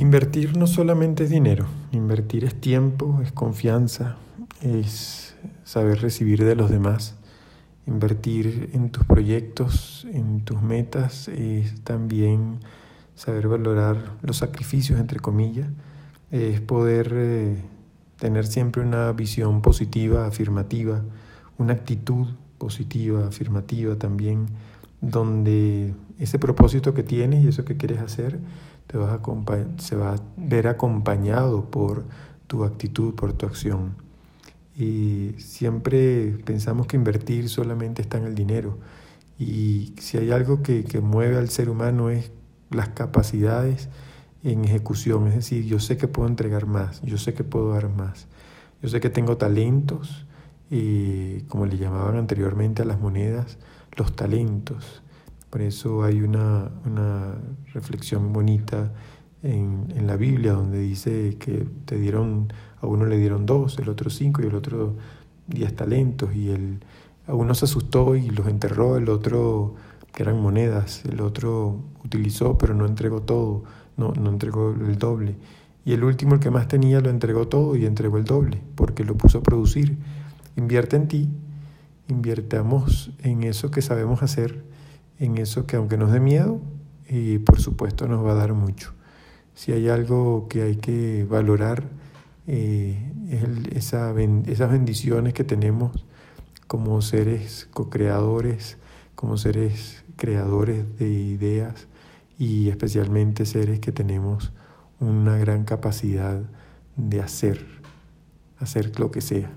Invertir no solamente es dinero, invertir es tiempo, es confianza, es saber recibir de los demás. Invertir en tus proyectos, en tus metas, es también saber valorar los sacrificios, entre comillas, es poder eh, tener siempre una visión positiva, afirmativa, una actitud positiva, afirmativa también, donde ese propósito que tienes y eso que quieres hacer te vas a se va a ver acompañado por tu actitud, por tu acción. Y siempre pensamos que invertir solamente está en el dinero. Y si hay algo que, que mueve al ser humano es las capacidades en ejecución. Es decir, yo sé que puedo entregar más, yo sé que puedo dar más. Yo sé que tengo talentos, y como le llamaban anteriormente a las monedas, los talentos. Por eso hay una, una reflexión bonita en, en, la Biblia donde dice que te dieron, a uno le dieron dos, el otro cinco y el otro diez talentos y el, a uno se asustó y los enterró, el otro, que eran monedas, el otro utilizó pero no entregó todo, no, no entregó el doble. Y el último, el que más tenía, lo entregó todo y entregó el doble, porque lo puso a producir. Invierte en ti, invirtamos en eso que sabemos hacer en eso que aunque nos dé miedo, y por supuesto nos va a dar mucho. Si hay algo que hay que valorar, eh, es esa, esas bendiciones que tenemos como seres co-creadores, como seres creadores de ideas y especialmente seres que tenemos una gran capacidad de hacer, hacer lo que sea.